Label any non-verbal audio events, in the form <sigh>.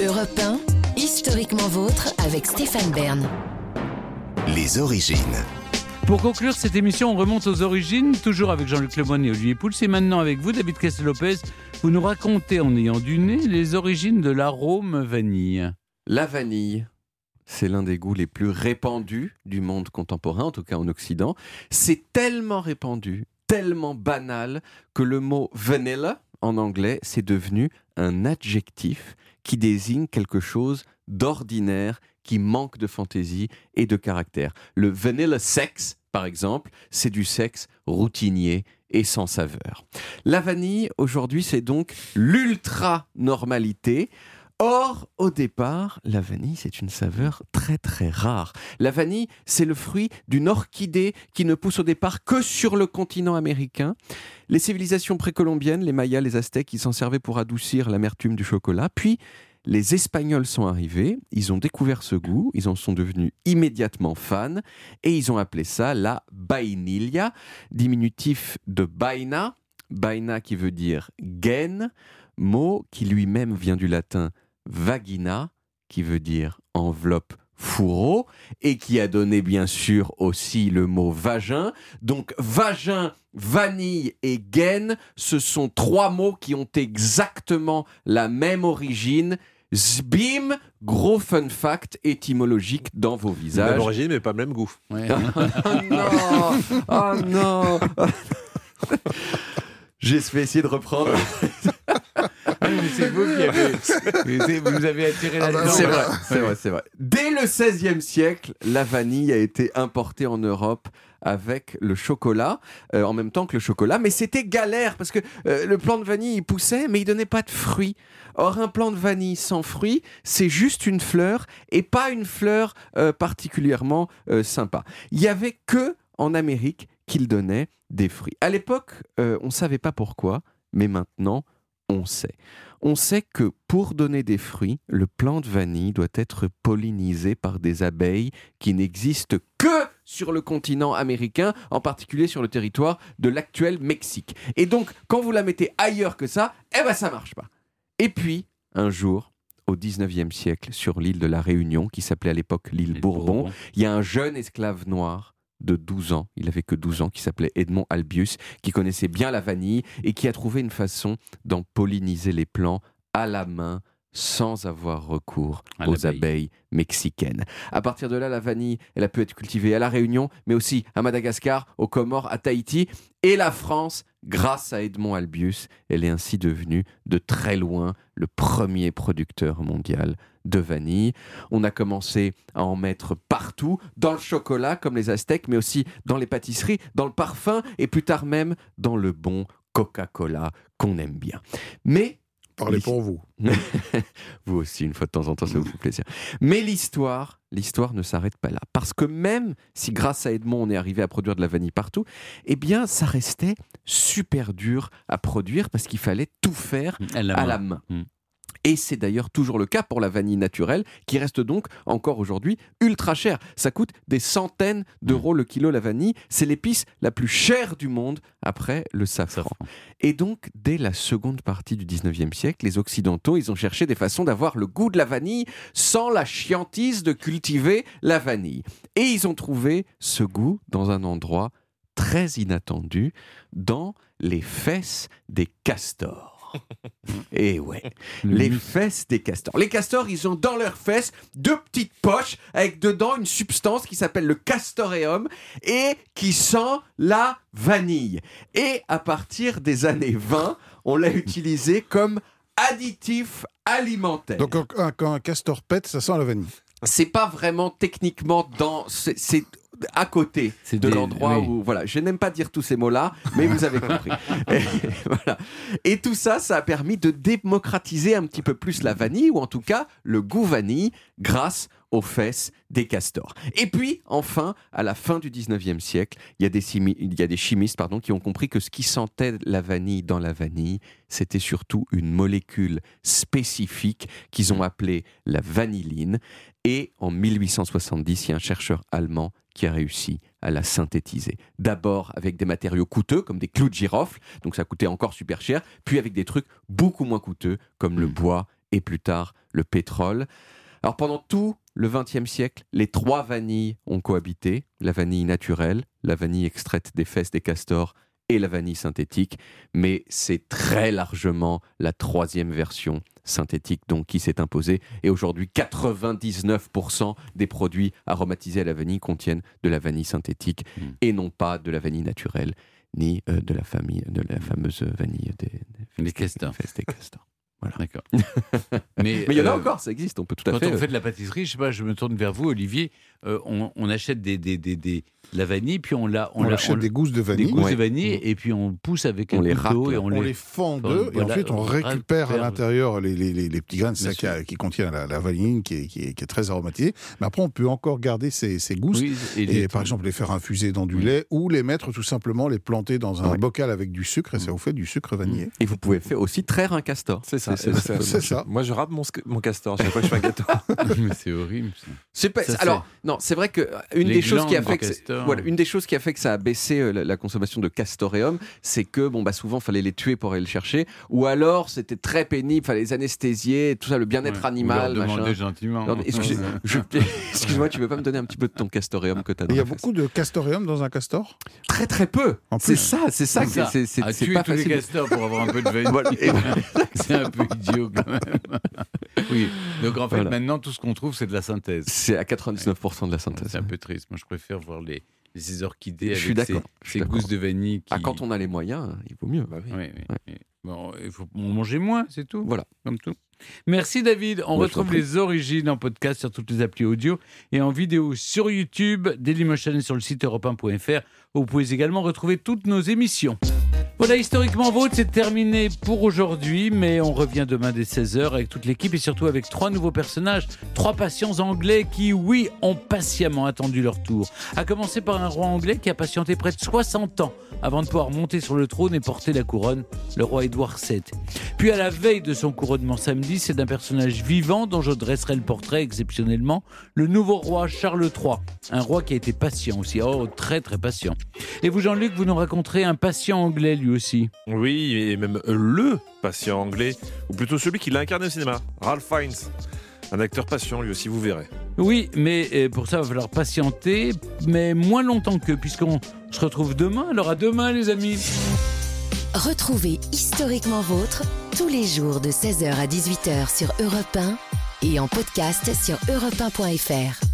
Europe 1, historiquement vôtre avec Stéphane Bern. Les origines. Pour conclure cette émission, on remonte aux origines, toujours avec Jean-Luc Lemoyne et Olivier Pouls. Et maintenant avec vous, David Castel-Lopez, vous nous racontez en ayant du nez les origines de l'arôme vanille. La vanille, c'est l'un des goûts les plus répandus du monde contemporain, en tout cas en Occident. C'est tellement répandu, tellement banal, que le mot vanilla, en anglais, c'est devenu un adjectif qui désigne quelque chose d'ordinaire, qui manque de fantaisie et de caractère. Le vanilla sex, par exemple, c'est du sexe routinier et sans saveur. La vanille, aujourd'hui, c'est donc l'ultra-normalité. Or, au départ, la vanille, c'est une saveur très très rare. La vanille, c'est le fruit d'une orchidée qui ne pousse au départ que sur le continent américain. Les civilisations précolombiennes, les Mayas, les Aztèques, ils s'en servaient pour adoucir l'amertume du chocolat. Puis, les Espagnols sont arrivés, ils ont découvert ce goût, ils en sont devenus immédiatement fans et ils ont appelé ça la vainilla, diminutif de baina, baina qui veut dire gaine, mot qui lui-même vient du latin vagina, qui veut dire enveloppe fourreau, et qui a donné bien sûr aussi le mot vagin. Donc vagin, vanille et gaine, ce sont trois mots qui ont exactement la même origine. Zbim, gros fun fact étymologique dans vos visages. Même origine, mais pas le même goût. Ouais. <laughs> Oh non Oh non <laughs> J'ai essayer de reprendre. <laughs> Ah, mais c'est vous qui avez, vous vous avez attiré la C'est vrai, c'est vrai, c'est vrai. Dès le XVIe siècle, la vanille a été importée en Europe avec le chocolat, euh, en même temps que le chocolat, mais c'était galère parce que euh, le plant de vanille il poussait, mais il donnait pas de fruits. Or, un plant de vanille sans fruits, c'est juste une fleur et pas une fleur euh, particulièrement sympa. Il y avait que en Amérique qu'il donnait des fruits. À l'époque, on ne savait pas pourquoi, mais maintenant, on sait. On sait que pour donner des fruits, le plant de vanille doit être pollinisé par des abeilles qui n'existent que sur le continent américain, en particulier sur le territoire de l'actuel Mexique. Et donc, quand vous la mettez ailleurs que ça, eh ben ça marche pas. Et puis, un jour, au 19e siècle, sur l'île de la Réunion, qui s'appelait à l'époque l'île Bourbon, il y a un jeune esclave noir de 12 ans, il avait que 12 ans, qui s'appelait Edmond Albius, qui connaissait bien la vanille et qui a trouvé une façon d'en polliniser les plants à la main sans avoir recours À aux abeilles mexicaines. À partir de là, la vanille, elle a pu être cultivée à La Réunion, mais aussi à Madagascar, aux Comores, à Tahiti et la France, grâce à Edmond Albius, elle est ainsi devenue de très loin le premier producteur mondial de vanille. On a commencé à en mettre partout, dans le chocolat comme les Aztèques, mais aussi dans les pâtisseries, dans le parfum et plus tard même dans le bon Coca-Cola qu'on aime bien. Mais Parlez pour vous. <laughs> vous aussi, une fois de temps en temps, ça vous fait plaisir. Mais l'histoire, l'histoire ne s'arrête pas là. Parce que même si grâce à Edmond, on est arrivé à produire de la vanille partout, eh bien, ça restait super dur à produire parce qu'il fallait tout faire À la à main. la main. Mm. Et c'est d'ailleurs toujours le cas pour la vanille naturelle, qui reste donc encore aujourd'hui ultra chère. Ça coûte des centaines d'euros le kilo la vanille. C'est l'épice la plus chère du monde après le safran. Safran. Et donc, dès la seconde partie du 19e siècle, les Occidentaux, ils ont cherché des façons d'avoir le goût de la vanille sans la chiantise de cultiver la vanille. Et ils ont trouvé ce goût dans un endroit très inattendu, dans les fesses des castors. <laughs> Et ouais, Le les fesses des castors. Les castors, ils ont dans leurs fesses deux petites poches avec dedans une substance qui s'appelle le castoreum et qui sent la vanille. Et à partir des années 20, on l'a utilisé comme additif alimentaire. Donc, quand un, castor pète, ça sent la vanille. c'est pas vraiment techniquement dans c'est à côté de l'endroit oui. où voilà je n'aime pas dire tous ces mots là mais vous avez compris <laughs> et, voilà. et tout ça ça a permis de démocratiser un petit peu plus la vanille ou en tout cas le goût vanille grâce aux fesses des castors. Et puis, enfin, à la fin du 19e siècle, il y a des, chimi- il y a des chimistes pardon, qui ont compris que ce qui sentait la vanille dans la vanille, c'était surtout une molécule spécifique qu'ils ont appelée la vanilline. Et en 1870, il y a un chercheur allemand qui a réussi à la synthétiser. D'abord avec des matériaux coûteux, comme des clous de girofle, donc ça coûtait encore super cher, puis avec des trucs beaucoup moins coûteux, comme le bois et plus tard le pétrole. Alors pendant tout le XXe siècle, les trois vanilles ont cohabité, la vanille naturelle, la vanille extraite des fesses des castors et la vanille synthétique, mais c'est très largement la troisième version synthétique donc qui s'est imposée et aujourd'hui 99% des produits aromatisés à la vanille contiennent de la vanille synthétique Mm. et non pas de la vanille naturelle ni euh, de la famille de la fameuse vanille des, des castors. des castors. D'accord. <laughs> Mais il y en a euh, encore, ça existe, on peut tout à Quand fait. on euh, fait de la pâtisserie, je sais pas, je me tourne vers vous, Olivier. euh, on, on achète des, des, des, des- de la vanille, puis on la, On, la- achète des gousses de des vanille. gousses Ouais. de vanille, et puis on pousse avec On un les couteau râpe, et on, On les. les fend en deux et Voilà, ensuite on récupère à l'intérieur les, les, les, les petits grains de sûr. qui contiennent la, la vanille qui est, qui, est, qui est très aromatisée. Mais après, on peut encore garder ces, ces gousses Oui, et par exemple les faire infuser dans du Oui. lait ou les mettre tout simplement, les planter dans un Ouais. bocal avec du sucre et ça vous fait du sucre vanillé. Et vous pouvez faire aussi traire un castor. C'est ça. C'est- ça. Moi, je râpe mon, mon castor chaque fois que je fais un gâteau. <laughs> Mais c'est horrible. alors non, c'est vrai que euh, une des choses qui a fait castor. voilà, une des choses qui a fait que ça a baissé euh, la, la consommation de castoreum, c'est que bon bah souvent fallait les tuer pour aller le chercher, ou alors c'était très pénible, fallait les anesthésier, tout ça, le bien-être Ouais. animal, Ou leur demander machin. gentiment. Excusez- je- <laughs> Excuse-moi, tu veux pas me donner un petit peu de ton castoreum que tu as Et Il y a beaucoup de castoreum dans un castor? Très très peu. C'est ça, c'est ça, C'est c'est c'est tuer pas tous les facile. castors pour avoir un peu de <laughs> c'est un peu idiot quand même. oui. Donc en fait, Voilà. maintenant, tout ce qu'on trouve, c'est de la synthèse. C'est à 99% de la synthèse. C'est un peu triste. Moi, je préfère voir les, les orchidées Je suis avec suis ces gousses de vanille. Qui... Ah, quand on a les moyens, il vaut mieux. Oui, oui, oui. Bon, il faut manger moins, c'est tout. Voilà. Comme tout. Merci David. On Moi, retrouve les origines en podcast sur toutes les applis audio et en vidéo sur YouTube, Dailymotion et sur le site europe1.fr. Vous pouvez également retrouver toutes nos émissions. Voilà, historiquement vôtre, c'est terminé pour aujourd'hui, mais on revient demain dès 16h avec toute l'équipe et surtout avec trois nouveaux personnages, trois patients anglais qui, oui, ont patiemment attendu leur tour. À commencer par un roi anglais qui a patienté près de 60 ans avant de pouvoir monter sur le trône et porter la couronne, le roi Édouard VII. Puis à la veille de son couronnement samedi, c'est d'un personnage vivant dont je dresserai le portrait exceptionnellement, le nouveau roi Charles III, un roi qui a été patient aussi, oh très très patient. Et vous Jean-Luc, vous nous raconterez un patient anglais lui aussi. Oui, et même le patient anglais, ou plutôt celui qui l'a incarné au cinéma, Ralph Fiennes. Un acteur patient, lui aussi, vous verrez. Oui, mais euh, pour ça, il va falloir patienter, mais moins longtemps qu'eux, puisqu'on se retrouve demain. Alors à demain, les amis. Retrouvez Historiquement Vôtre tous les jours de 16h à 18h sur Europe 1 et en podcast sur europe1.fr.